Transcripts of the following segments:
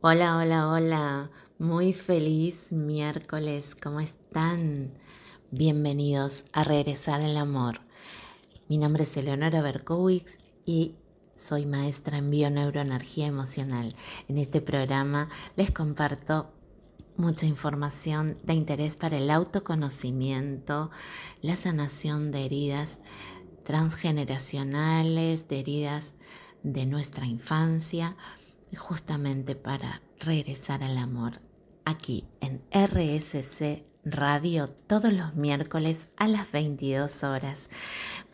Hola, hola, hola. Muy feliz miércoles. ¿Cómo están? Bienvenidos a Regresar al Amor. Mi nombre es Eleonora Berkowitz y soy maestra en bioneuroenergía emocional. En este programa les comparto mucha información de interés para el autoconocimiento, la sanación de heridas transgeneracionales, de heridas de nuestra infancia justamente para regresar al amor aquí en RSC Radio todos los miércoles a las 22 horas.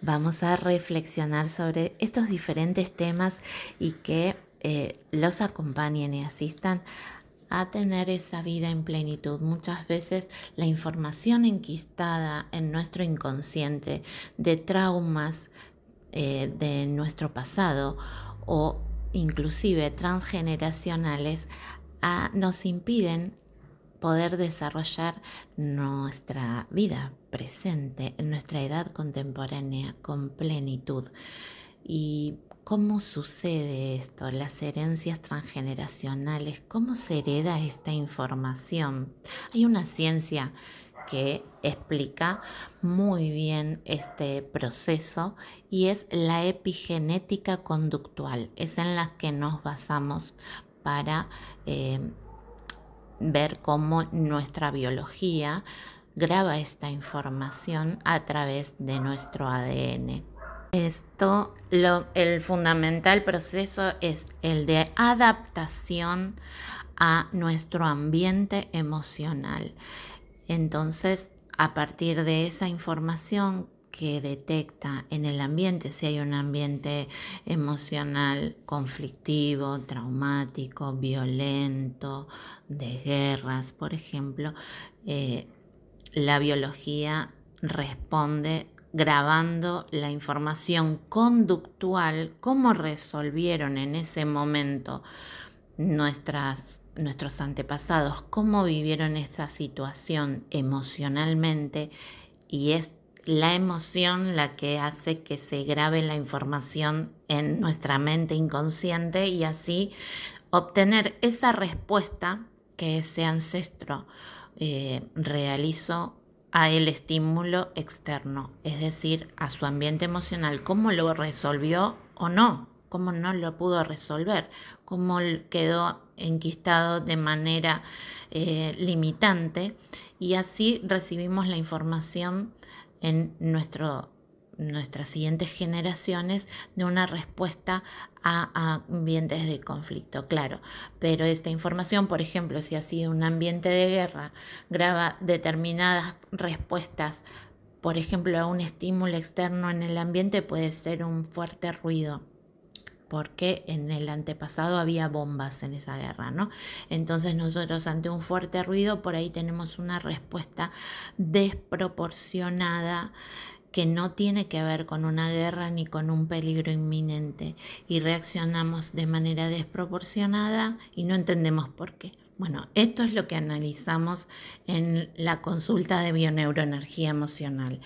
Vamos a reflexionar sobre estos diferentes temas y que eh, los acompañen y asistan a tener esa vida en plenitud. Muchas veces la información enquistada en nuestro inconsciente de traumas eh, de nuestro pasado o inclusive transgeneracionales, nos impiden poder desarrollar nuestra vida presente, en nuestra edad contemporánea con plenitud. ¿Y cómo sucede esto? Las herencias transgeneracionales, ¿cómo se hereda esta información? Hay una ciencia que explica muy bien este proceso y es la epigenética conductual. Es en la que nos basamos para eh, ver cómo nuestra biología graba esta información a través de nuestro ADN. Esto, el fundamental proceso es el de adaptación a nuestro ambiente emocional. Entonces, a partir de esa información que detecta en el ambiente, si hay un ambiente emocional conflictivo, traumático, violento, de guerras, por ejemplo, eh, la biología responde grabando la información conductual, cómo resolvieron en ese momento nuestras nuestros antepasados, cómo vivieron esa situación emocionalmente y es la emoción la que hace que se grabe la información en nuestra mente inconsciente y así obtener esa respuesta que ese ancestro eh, realizó a el estímulo externo, es decir, a su ambiente emocional, cómo lo resolvió o no, cómo no lo pudo resolver, cómo quedó enquistado de manera eh, limitante y así recibimos la información en nuestro, nuestras siguientes generaciones de una respuesta a, ambientes de conflicto, claro. Pero esta información, por ejemplo, si ha sido un ambiente de guerra, graba determinadas respuestas, por ejemplo, a un estímulo externo en el ambiente puede ser un fuerte ruido porque en el antepasado había bombas en esa guerra, ¿no? Entonces nosotros ante un fuerte ruido por ahí tenemos una respuesta desproporcionada que no tiene que ver con una guerra ni con un peligro inminente y reaccionamos de manera desproporcionada y no entendemos por qué. Bueno, esto es lo que analizamos en la consulta de bioneuroenergía emocional.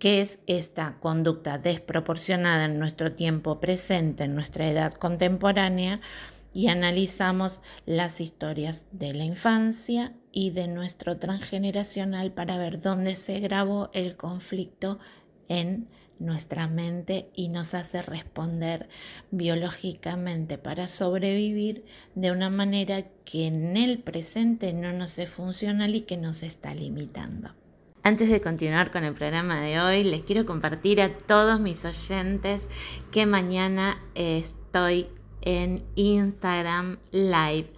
¿Qué es esta conducta desproporcionada en nuestro tiempo presente, en nuestra edad contemporánea, y analizamos las historias de la infancia y de nuestro transgeneracional para ver dónde se grabó el conflicto en nuestra mente y nos hace responder biológicamente para sobrevivir de una manera que en el presente no nos es funcional y que nos está limitando. Antes de continuar con el programa de hoy, les quiero compartir a todos mis oyentes que mañana estoy en Instagram Live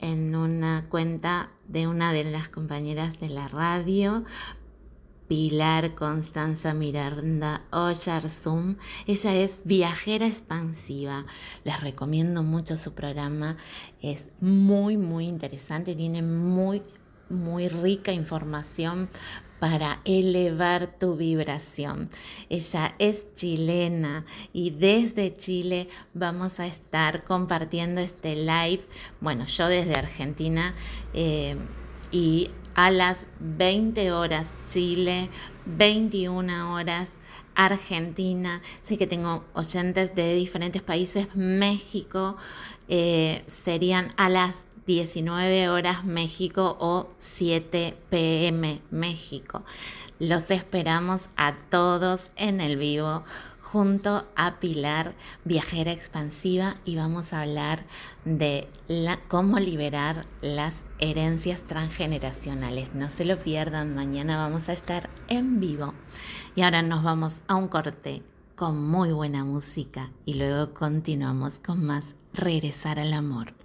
en una cuenta de una de las compañeras de la radio, Pilar Constanza Miranda Oyarzum. Ella es viajera expansiva. Les recomiendo mucho su programa. Es muy, muy interesante. Tiene muy, muy rica información para elevar tu vibración. Ella es chilena y desde Chile vamos a estar compartiendo este live, bueno, yo desde Argentina eh, y a las 20 horas Chile, 21 horas Argentina, sé que tengo oyentes de diferentes países, México, eh, serían a las 19 horas México o 7 pm México. Los esperamos a todos en el vivo junto a Pilar, viajera expansiva, y vamos a hablar de cómo liberar las herencias transgeneracionales. No se lo pierdan, mañana vamos a estar en vivo. Y ahora nos vamos a un corte con muy buena música y luego continuamos con más Regresar al Amor.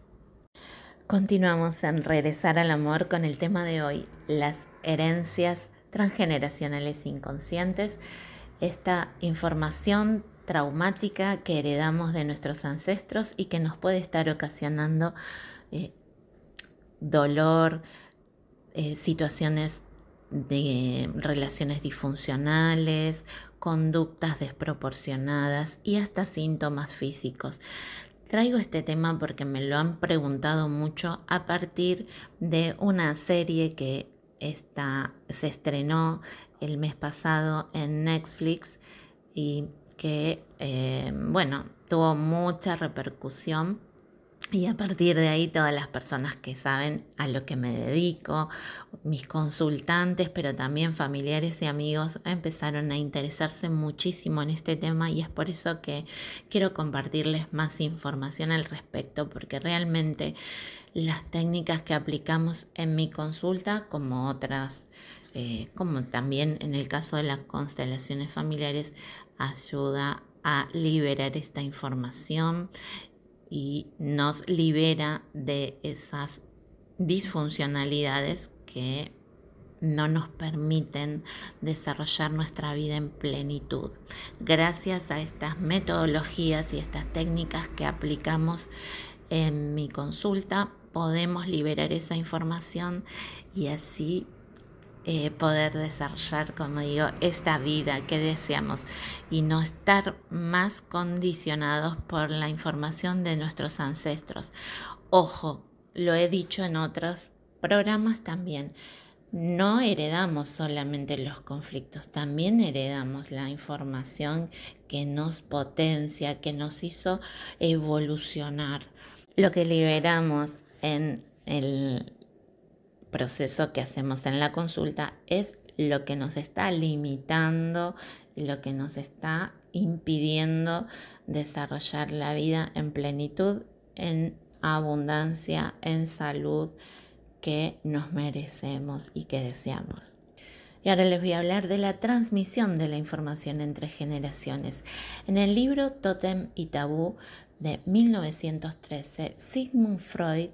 Continuamos en Regresar al Amor con el tema de hoy, las herencias transgeneracionales inconscientes, esta información traumática que heredamos de nuestros ancestros y que nos puede estar ocasionando eh, dolor, eh, situaciones de relaciones disfuncionales, conductas desproporcionadas y hasta síntomas físicos. Traigo este tema porque me lo han preguntado mucho a partir de una serie que está, se estrenó el mes pasado en Netflix y que, eh, bueno, tuvo mucha repercusión y a partir de ahí todas las personas que saben a lo que me dedico, mis consultantes, pero también familiares y amigos empezaron a interesarse muchísimo en este tema y es por eso que quiero compartirles más información al respecto, porque realmente las técnicas que aplicamos en mi consulta, como otras, eh, como también en el caso de las constelaciones familiares, ayuda a liberar esta información y nos libera de esas disfuncionalidades que no nos permiten desarrollar nuestra vida en plenitud. Gracias a estas metodologías y estas técnicas que aplicamos en mi consulta, podemos liberar esa información y así eh, poder desarrollar, como digo, esta vida que deseamos y no estar más condicionados por la información de nuestros ancestros. Ojo, lo he dicho en otros programas también. No heredamos solamente los conflictos, también heredamos la información que nos potencia, que nos hizo evolucionar. Lo que liberamos en el proceso que hacemos en la consulta es lo que nos está limitando, lo que nos está impidiendo desarrollar la vida en plenitud, en abundancia, en salud que nos merecemos y que deseamos. Y ahora les voy a hablar de la transmisión de la información entre generaciones. En el libro Totem y Tabú de 1913, Sigmund Freud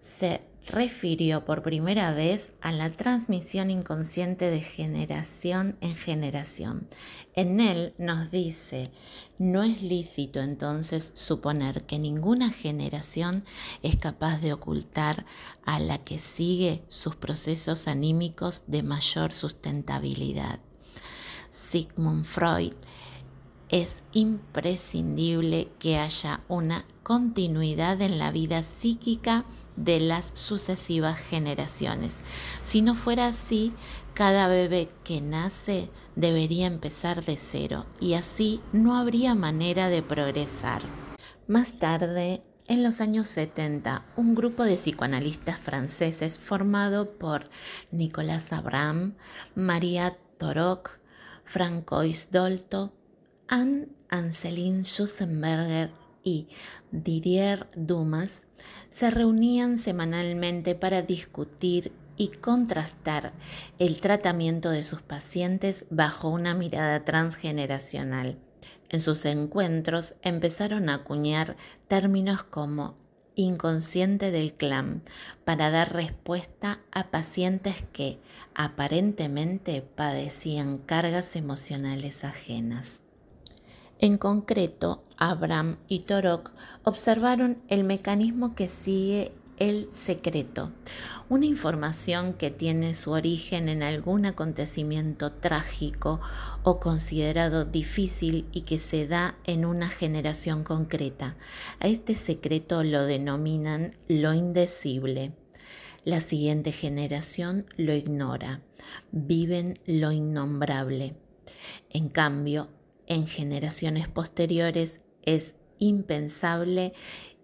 se refirió por primera vez a la transmisión inconsciente de generación en generación. En él nos dice, no es lícito entonces suponer que ninguna generación es capaz de ocultar a la que sigue sus procesos anímicos de mayor sustentabilidad. Sigmund Freud es imprescindible que haya una continuidad en la vida psíquica de las sucesivas generaciones. Si no fuera así, cada bebé que nace debería empezar de cero y así no habría manera de progresar. Más tarde, en los años 70, un grupo de psicoanalistas franceses formado por Nicolas Abraham, María Torok, Francois Dolto, Anne Anseline Schussenberger y Didier Dumas se reunían semanalmente para discutir y contrastar el tratamiento de sus pacientes bajo una mirada transgeneracional. En sus encuentros empezaron a acuñar términos como inconsciente del clan para dar respuesta a pacientes que aparentemente padecían cargas emocionales ajenas. En concreto, Abraham y Torok observaron el mecanismo que sigue el secreto, una información que tiene su origen en algún acontecimiento trágico o considerado difícil y que se da en una generación concreta. A este secreto lo denominan lo indecible. La siguiente generación lo ignora, viven lo innombrable. En cambio, en generaciones posteriores es impensable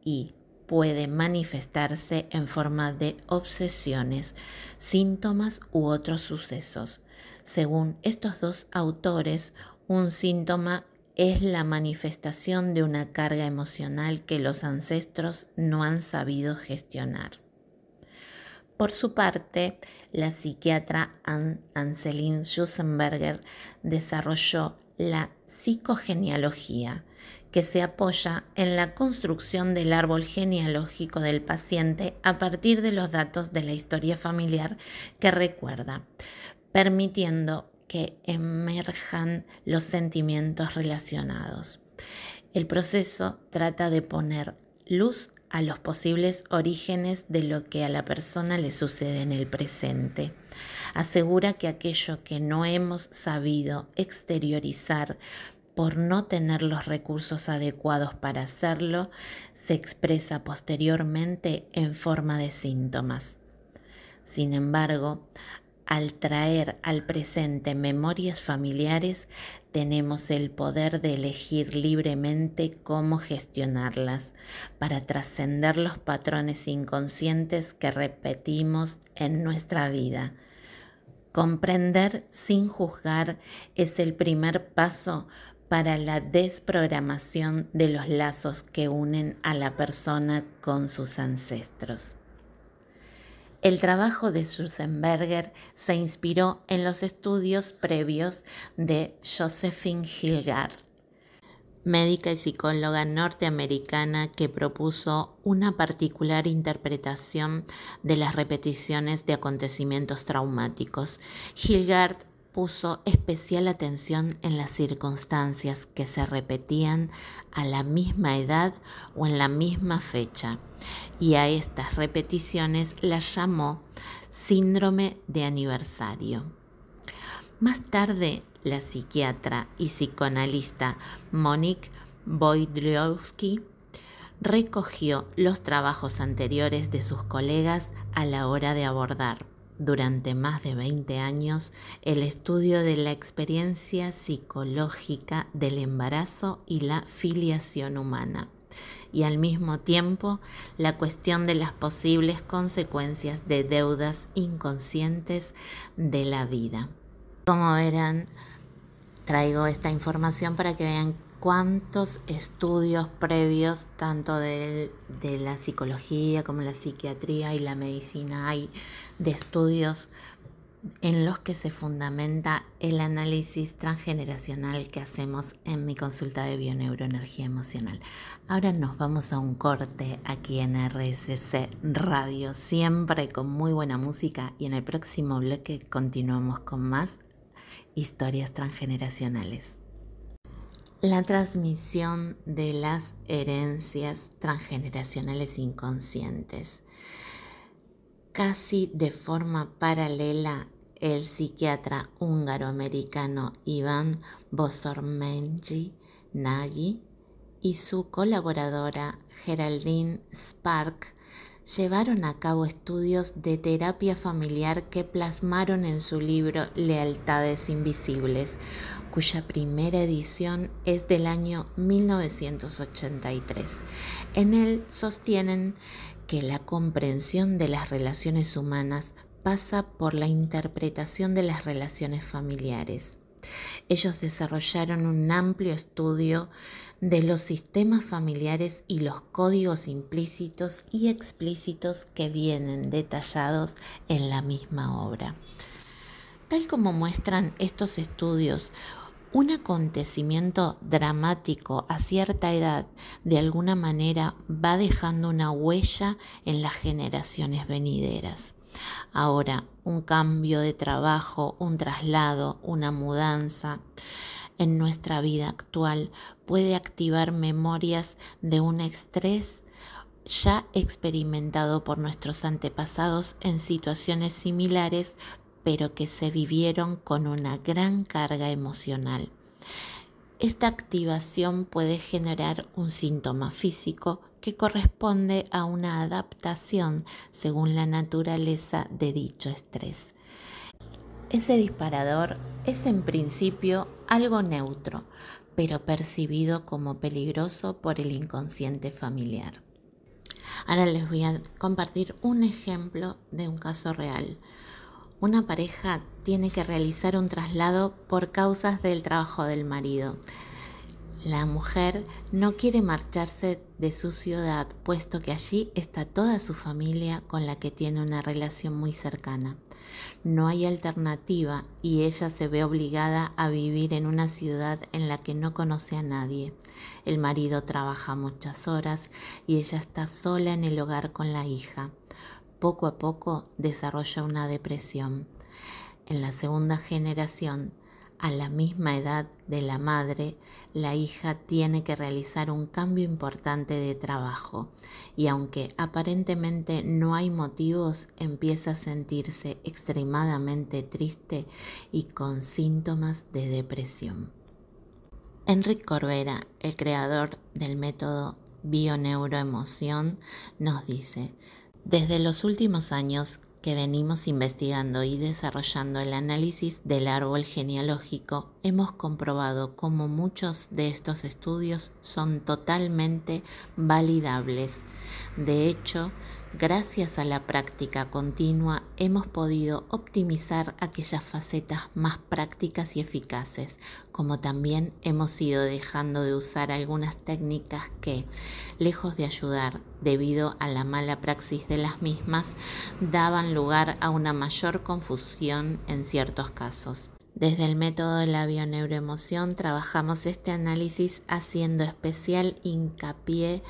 y puede manifestarse en forma de obsesiones, síntomas u otros sucesos. Según estos dos autores, un síntoma es la manifestación de una carga emocional que los ancestros no han sabido gestionar. Por su parte, la psiquiatra Anselin Schussenberger desarrolló la psicogenealogía, que se apoya en la construcción del árbol genealógico del paciente a partir de los datos de la historia familiar que recuerda, permitiendo que emerjan los sentimientos relacionados. El proceso trata de poner luz a los posibles orígenes de lo que a la persona le sucede en el presente. Asegura que aquello que no hemos sabido exteriorizar por no tener los recursos adecuados para hacerlo, se expresa posteriormente en forma de síntomas. Sin embargo, al traer al presente memorias familiares, tenemos el poder de elegir libremente cómo gestionarlas para trascender los patrones inconscientes que repetimos en nuestra vida. Comprender sin juzgar es el primer paso para la desprogramación de los lazos que unen a la persona con sus ancestros. El trabajo de Schussenberger se inspiró en los estudios previos de Josephine Hilgard, médica y psicóloga norteamericana que propuso una particular interpretación de las repeticiones de acontecimientos traumáticos. Hilgard puso especial atención en las circunstancias que se repetían a la misma edad o en la misma fecha y a estas repeticiones las llamó síndrome de aniversario. Más tarde, la psiquiatra y psicoanalista Monique Boydlowski recogió los trabajos anteriores de sus colegas a la hora de abordar durante más de 20 años el estudio de la experiencia psicológica del embarazo y la filiación humana y al mismo tiempo la cuestión de las posibles consecuencias de deudas inconscientes de la vida. Como verán, traigo esta información para que vean cuántos estudios previos, tanto de, la psicología como la psiquiatría y la medicina, hay de estudios en los que se fundamenta el análisis transgeneracional que hacemos en mi consulta de bioneuroenergía emocional. Ahora nos vamos a un corte aquí en RSC Radio, siempre con muy buena música y en el próximo bloque continuamos con más historias transgeneracionales. La transmisión de las herencias transgeneracionales inconscientes. Casi de forma paralela, el psiquiatra húngaro-americano Iván Bosormenji Nagy y su colaboradora Geraldine Spark llevaron a cabo estudios de terapia familiar que plasmaron en su libro Lealtades Invisibles, cuya primera edición es del año 1983. En él sostienen que la comprensión de las relaciones humanas pasa por la interpretación de las relaciones familiares. Ellos desarrollaron un amplio estudio de los sistemas familiares y los códigos implícitos y explícitos que vienen detallados en la misma obra. Tal como muestran estos estudios, un acontecimiento dramático a cierta edad de alguna manera va dejando una huella en las generaciones venideras. Ahora, un cambio de trabajo, un traslado, una mudanza en nuestra vida actual puede activar memorias de un estrés ya experimentado por nuestros antepasados en situaciones similares pero que se vivieron con una gran carga emocional. Esta activación puede generar un síntoma físico que corresponde a una adaptación según la naturaleza de dicho estrés. Ese disparador es en principio algo neutro, pero percibido como peligroso por el inconsciente familiar. Ahora les voy a compartir un ejemplo de un caso real. Una pareja tiene que realizar un traslado por causas del trabajo del marido. La mujer no quiere marcharse de su ciudad, puesto que allí está toda su familia con la que tiene una relación muy cercana. No hay alternativa y ella se ve obligada a vivir en una ciudad en la que no conoce a nadie. El marido trabaja muchas horas y ella está sola en el hogar con la hija. Poco a poco desarrolla una depresión. En la segunda generación, a la misma edad de la madre, la hija tiene que realizar un cambio importante de trabajo y aunque aparentemente no hay motivos, empieza a sentirse extremadamente triste y con síntomas de depresión. Enrique Corbera, el creador del método Bioneuroemoción, nos dice, desde los últimos años que venimos investigando y desarrollando el análisis del árbol genealógico, hemos comprobado cómo muchos de estos estudios son totalmente validables. De hecho, Gracias a la práctica continua hemos podido optimizar aquellas facetas más prácticas y eficaces, como también hemos ido dejando de usar algunas técnicas que, lejos de ayudar debido a la mala praxis de las mismas, daban lugar a una mayor confusión en ciertos casos. Desde el método de la bioneuroemoción trabajamos este análisis haciendo especial hincapié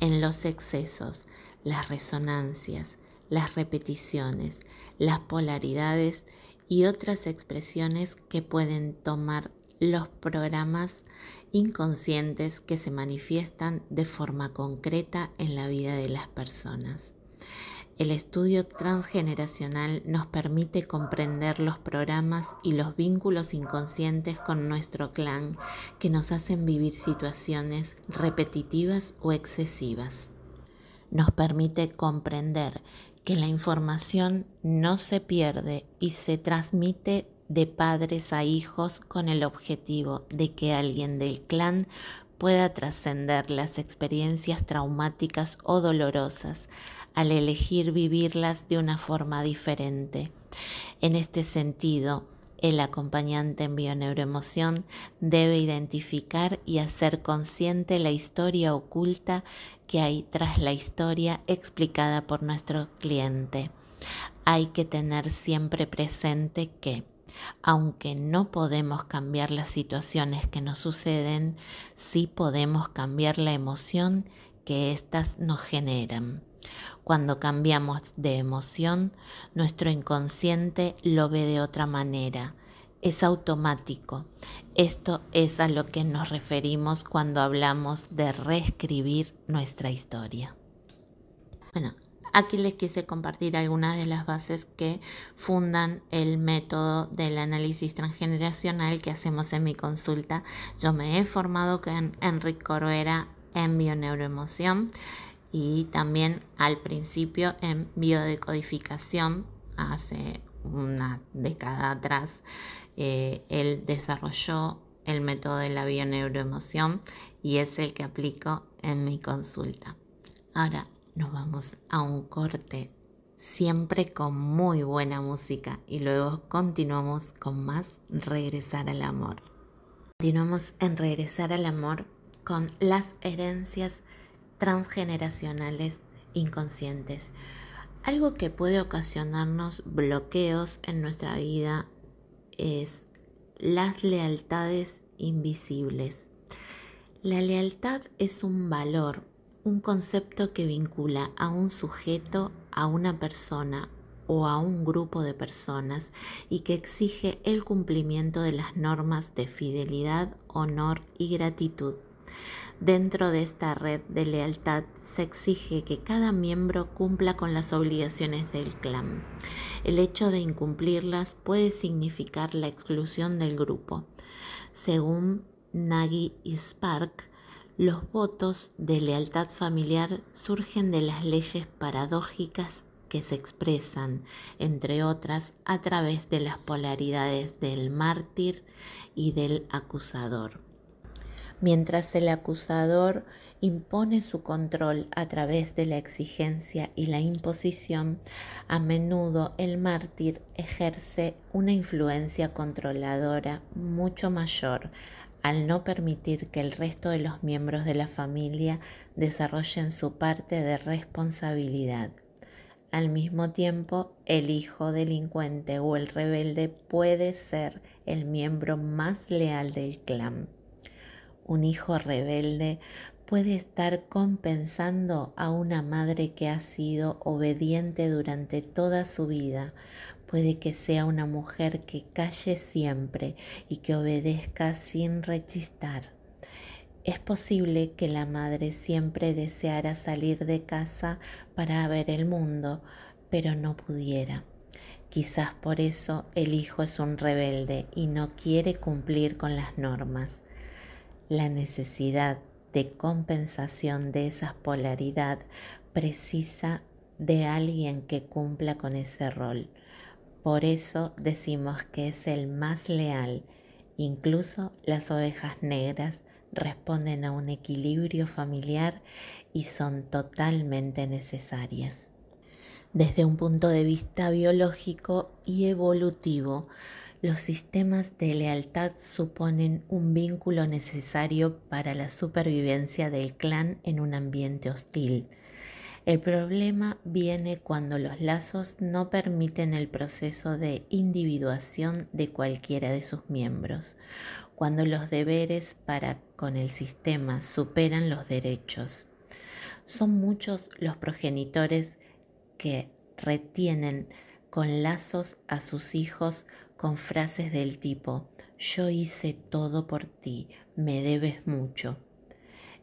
en los excesos, las resonancias, las repeticiones, las polaridades y otras expresiones que pueden tomar los programas inconscientes que se manifiestan de forma concreta en la vida de las personas. El estudio transgeneracional nos permite comprender los programas y los vínculos inconscientes con nuestro clan que nos hacen vivir situaciones repetitivas o excesivas nos permite comprender que la información no se pierde y se transmite de padres a hijos con el objetivo de que alguien del clan pueda trascender las experiencias traumáticas o dolorosas al elegir vivirlas de una forma diferente. En este sentido, el acompañante en bioneuroemoción debe identificar y hacer consciente la historia oculta que hay tras la historia explicada por nuestro cliente. Hay que tener siempre presente que, aunque no podemos cambiar las situaciones que nos suceden, sí podemos cambiar la emoción que éstas nos generan. Cuando cambiamos de emoción, nuestro inconsciente lo ve de otra manera. Es automático. Esto es a lo que nos referimos cuando hablamos de reescribir nuestra historia. Bueno, aquí les quise compartir algunas de las bases que fundan el método del análisis transgeneracional que hacemos en mi consulta. Yo me he formado con Enrique Corbera en bioneuroemoción y también al principio en biodecodificación hace una década atrás. Eh, él desarrolló el método de la bioneuroemoción y es el que aplico en mi consulta. Ahora nos vamos a un corte siempre con muy buena música y luego continuamos con más regresar al amor. Continuamos en regresar al amor con las herencias transgeneracionales inconscientes. Algo que puede ocasionarnos bloqueos en nuestra vida es las lealtades invisibles. La lealtad es un valor, un concepto que vincula a un sujeto, a una persona o a un grupo de personas y que exige el cumplimiento de las normas de fidelidad, honor y gratitud. Dentro de esta red de lealtad se exige que cada miembro cumpla con las obligaciones del clan. El hecho de incumplirlas puede significar la exclusión del grupo. Según Nagy y Spark, los votos de lealtad familiar surgen de las leyes paradójicas que se expresan, entre otras, a través de las polaridades del mártir y del acusador. Mientras el acusador impone su control a través de la exigencia y la imposición, a menudo el mártir ejerce una influencia controladora mucho mayor al no permitir que el resto de los miembros de la familia desarrollen su parte de responsabilidad. Al mismo tiempo, el hijo delincuente o el rebelde puede ser el miembro más leal del clan. Un hijo rebelde puede estar compensando a una madre que ha sido obediente durante toda su vida. Puede que sea una mujer que calle siempre y que obedezca sin rechistar. Es posible que la madre siempre deseara salir de casa para ver el mundo, pero no pudiera. Quizás por eso el hijo es un rebelde y no quiere cumplir con las normas. La necesidad de compensación de esa polaridad precisa de alguien que cumpla con ese rol. Por eso decimos que es el más leal. Incluso las ovejas negras responden a un equilibrio familiar y son totalmente necesarias. Desde un punto de vista biológico y evolutivo, los sistemas de lealtad suponen un vínculo necesario para la supervivencia del clan en un ambiente hostil. El problema viene cuando los lazos no permiten el proceso de individuación de cualquiera de sus miembros, cuando los deberes para con el sistema superan los derechos. Son muchos los progenitores que retienen con lazos a sus hijos con frases del tipo, yo hice todo por ti, me debes mucho.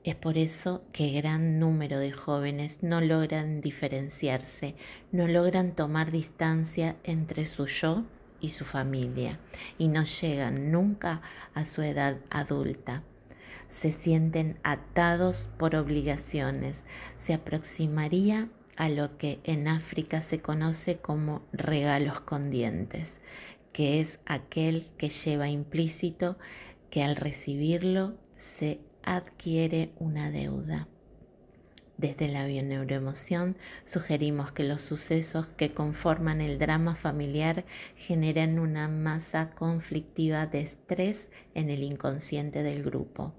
Es por eso que gran número de jóvenes no logran diferenciarse, no logran tomar distancia entre su yo y su familia y no llegan nunca a su edad adulta. Se sienten atados por obligaciones. Se aproximaría a lo que en África se conoce como regalos con dientes, que es aquel que lleva implícito que al recibirlo se adquiere una deuda. Desde la bioneuroemoción sugerimos que los sucesos que conforman el drama familiar generan una masa conflictiva de estrés en el inconsciente del grupo.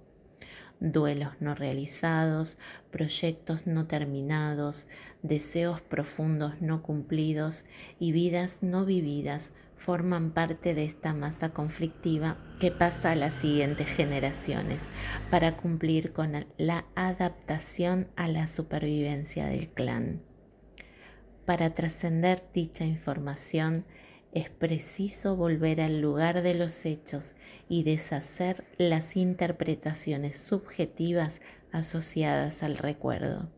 Duelos no realizados, proyectos no terminados, deseos profundos no cumplidos y vidas no vividas forman parte de esta masa conflictiva que pasa a las siguientes generaciones para cumplir con la adaptación a la supervivencia del clan. Para trascender dicha información es preciso volver al lugar de los hechos y deshacer las interpretaciones subjetivas asociadas al recuerdo.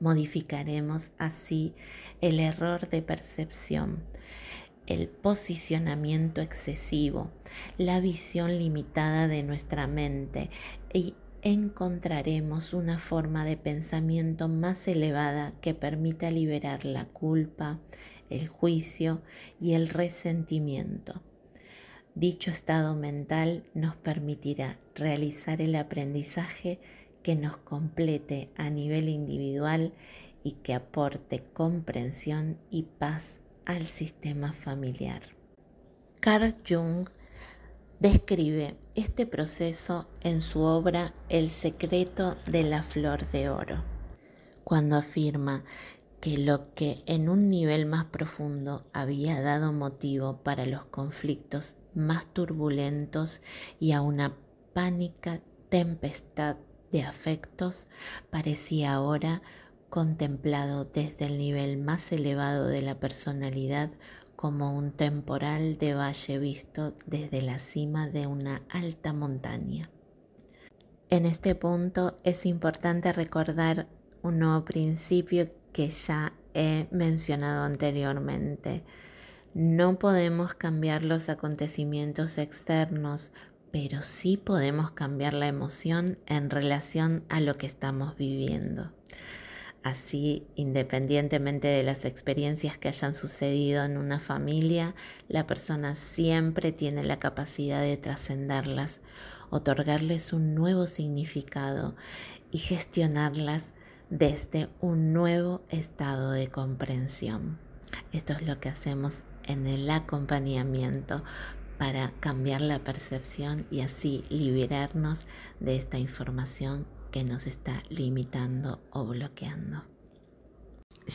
Modificaremos así el error de percepción el posicionamiento excesivo, la visión limitada de nuestra mente y encontraremos una forma de pensamiento más elevada que permita liberar la culpa, el juicio y el resentimiento. Dicho estado mental nos permitirá realizar el aprendizaje que nos complete a nivel individual y que aporte comprensión y paz al sistema familiar. Carl Jung describe este proceso en su obra El secreto de la flor de oro, cuando afirma que lo que en un nivel más profundo había dado motivo para los conflictos más turbulentos y a una pánica tempestad de afectos parecía ahora contemplado desde el nivel más elevado de la personalidad como un temporal de valle visto desde la cima de una alta montaña. En este punto es importante recordar un nuevo principio que ya he mencionado anteriormente. No podemos cambiar los acontecimientos externos, pero sí podemos cambiar la emoción en relación a lo que estamos viviendo. Así, independientemente de las experiencias que hayan sucedido en una familia, la persona siempre tiene la capacidad de trascenderlas. otorgarles un nuevo significado y gestionarlas desde un nuevo estado de comprensión. Esto es lo que hacemos en el acompañamiento para cambiar la percepción y así liberarnos de esta información que nos está limitando o bloqueando.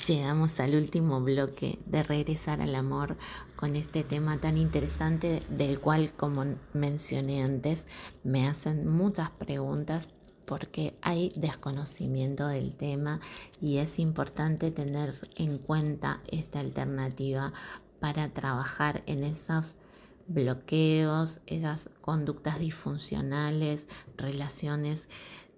Llegamos al último bloque de regresar al amor con este tema tan interesante del cual, como mencioné antes, me hacen muchas preguntas porque hay desconocimiento del tema y es importante tener en cuenta esta alternativa para trabajar en esos bloqueos, esas conductas disfuncionales, relaciones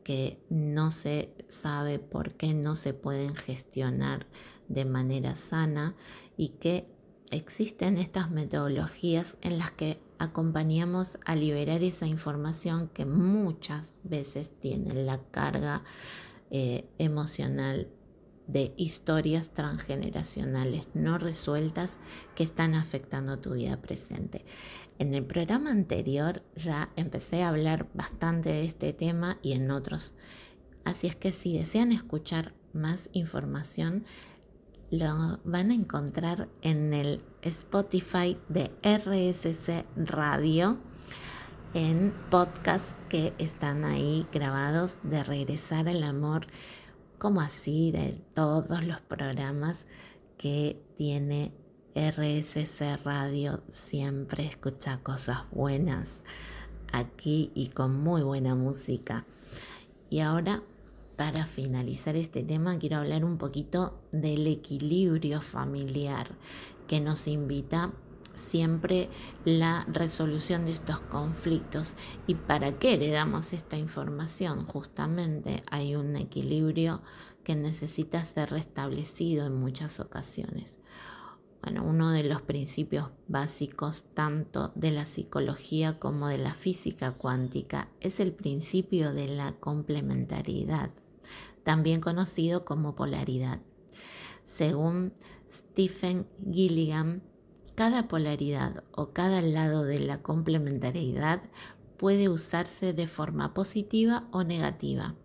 que no se sabe por qué no se pueden gestionar de manera sana y que existen estas metodologías en las que acompañamos a liberar esa información que muchas veces tiene la carga eh, emocional de historias transgeneracionales no resueltas que están afectando tu vida presente. En el programa anterior ya empecé a hablar bastante de este tema y en otros. Así es que si desean escuchar más información, lo van a encontrar en el Spotify de RSC Radio, en podcasts que están ahí grabados de Regresar al Amor, como así de todos los programas que tiene RSC Radio siempre escucha cosas buenas aquí y con muy buena música. Y ahora, para finalizar este tema, quiero hablar un poquito del equilibrio familiar que nos invita siempre la resolución de estos conflictos. ¿Y para qué heredamos esta información? Justamente hay un equilibrio que necesita ser restablecido en muchas ocasiones. Bueno, uno de los principios básicos tanto de la psicología como de la física cuántica es el principio de la complementariedad, también conocido como polaridad. Según Stephen Gilligan, cada polaridad o cada lado de la complementariedad puede usarse de forma positiva o negativa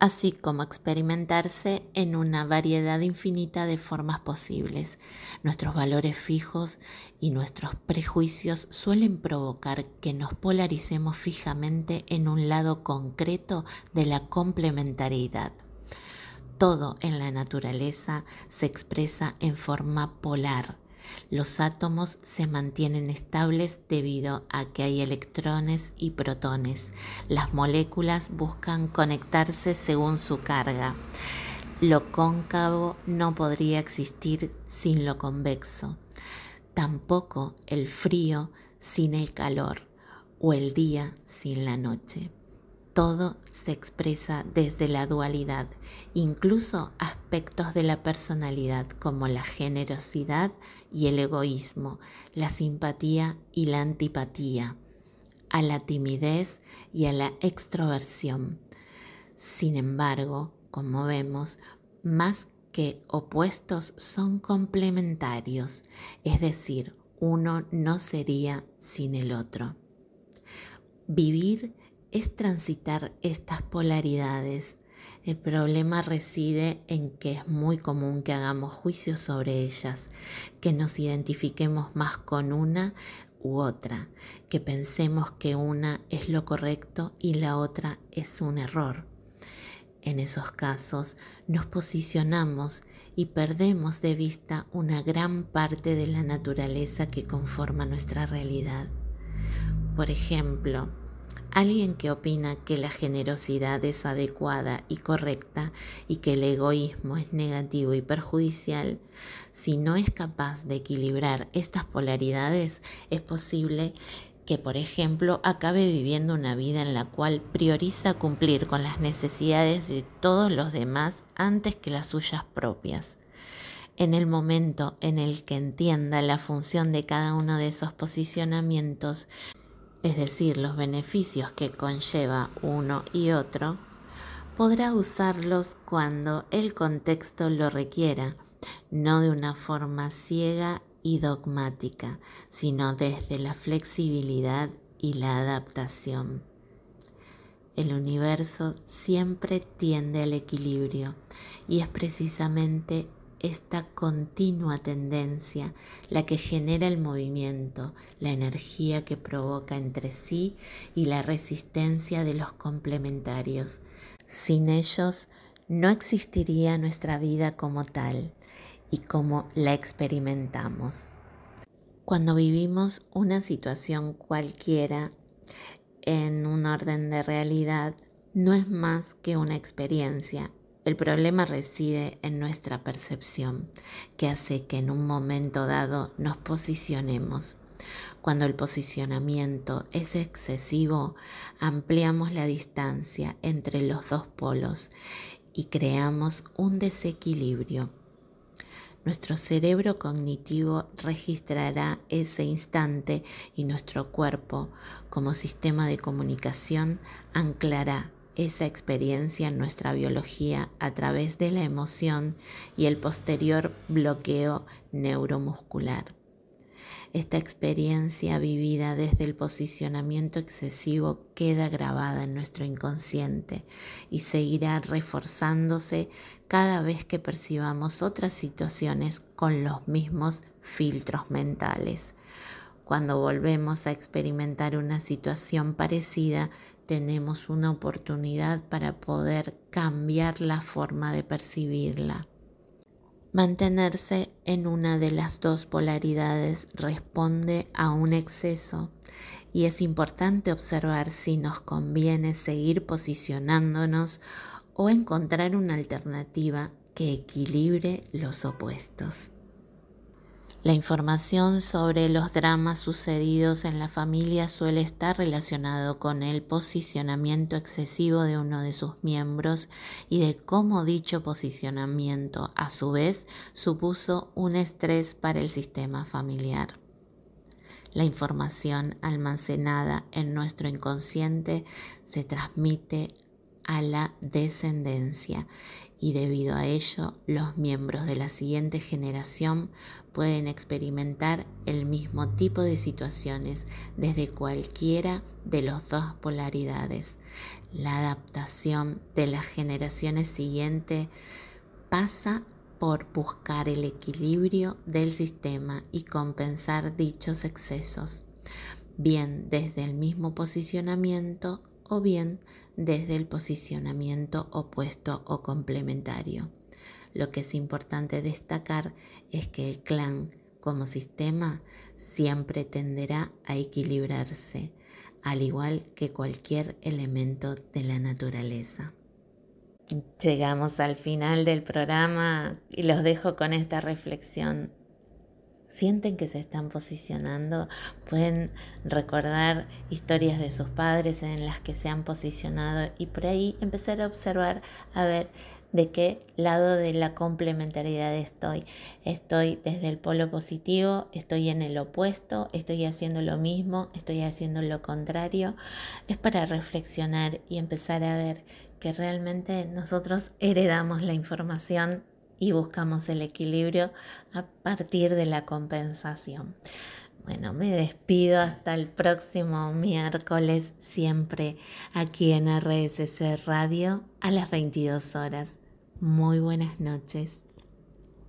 así como experimentarse en una variedad infinita de formas posibles. Nuestros valores fijos y nuestros prejuicios suelen provocar que nos polaricemos fijamente en un lado concreto de la complementariedad. Todo en la naturaleza se expresa en forma polar los átomos se mantienen estables debido a que hay electrones y protones. Las moléculas buscan conectarse según su carga. Lo cóncavo no podría existir sin lo convexo. Tampoco el frío sin el calor o el día sin la noche. Todo se expresa desde la dualidad, incluso aspectos de la personalidad como la generosidad y el egoísmo, la simpatía y la antipatía, a la timidez y a la extroversión. Sin embargo, como vemos, más que opuestos son complementarios, es decir, uno no sería sin el otro. Vivir es transitar estas polaridades. El problema reside en que es muy común que hagamos juicios sobre ellas, que nos identifiquemos más con una u otra, que pensemos que una es lo correcto y la otra es un error. En esos casos nos posicionamos y perdemos de vista una gran parte de la naturaleza que conforma nuestra realidad. Por ejemplo, Alguien que opina que la generosidad es adecuada y correcta y que el egoísmo es negativo y perjudicial, si no es capaz de equilibrar estas polaridades, es posible que, por ejemplo, acabe viviendo una vida en la cual prioriza cumplir con las necesidades de todos los demás antes que las suyas propias. En el momento en el que entienda la función de cada uno de esos posicionamientos, es decir, los beneficios que conlleva uno y otro, podrá usarlos cuando el contexto lo requiera, no de una forma ciega y dogmática, sino desde la flexibilidad y la adaptación. el universo siempre tiende al equilibrio y es precisamente esta continua tendencia la que genera el movimiento, la energía que provoca entre sí y la resistencia de los complementarios. Sin ellos no existiría nuestra vida como tal y como la experimentamos. Cuando vivimos una situación cualquiera en un orden de realidad, no es más que una experiencia el problema reside en nuestra percepción, que hace que en un momento dado nos posicionemos. Cuando el posicionamiento es excesivo, ampliamos la distancia entre los dos polos y creamos un desequilibrio. Nuestro cerebro cognitivo registrará ese instante y nuestro cuerpo, como sistema de comunicación, anclará esa experiencia en nuestra biología a través de la emoción y el posterior bloqueo neuromuscular. Esta experiencia vivida desde el posicionamiento excesivo queda grabada en nuestro inconsciente y seguirá reforzándose cada vez que percibamos otras situaciones con los mismos filtros mentales. Cuando volvemos a experimentar una situación parecida, tenemos una oportunidad para poder cambiar la forma de percibirla. Mantenerse en una de las dos polaridades responde a un exceso y es importante observar si nos conviene seguir posicionándonos o encontrar una alternativa que equilibre los opuestos. La información sobre los dramas sucedidos en la familia suele estar relacionado con el posicionamiento excesivo de uno de sus miembros y de cómo dicho posicionamiento a su vez supuso un estrés para el sistema familiar. La información almacenada en nuestro inconsciente se transmite a la descendencia y debido a ello los miembros de la siguiente generación pueden experimentar el mismo tipo de situaciones desde cualquiera de las dos polaridades. La adaptación de las generaciones siguientes pasa por buscar el equilibrio del sistema y compensar dichos excesos, bien desde el mismo posicionamiento o bien desde el posicionamiento opuesto o complementario. Lo que es importante destacar es que el clan como sistema siempre tenderá a equilibrarse, al igual que cualquier elemento de la naturaleza. Llegamos al final del programa y los dejo con esta reflexión sienten que se están posicionando, pueden recordar historias de sus padres en las que se han posicionado y por ahí empezar a observar a ver de qué lado de la complementariedad estoy. Estoy desde el polo positivo, estoy en el opuesto, estoy haciendo lo mismo, estoy haciendo lo contrario. Es para reflexionar y empezar a ver que realmente nosotros heredamos la información y buscamos el equilibrio a partir de la compensación. Bueno, me despido hasta el próximo miércoles, siempre aquí en RSC Radio a las 22 horas. Muy buenas noches.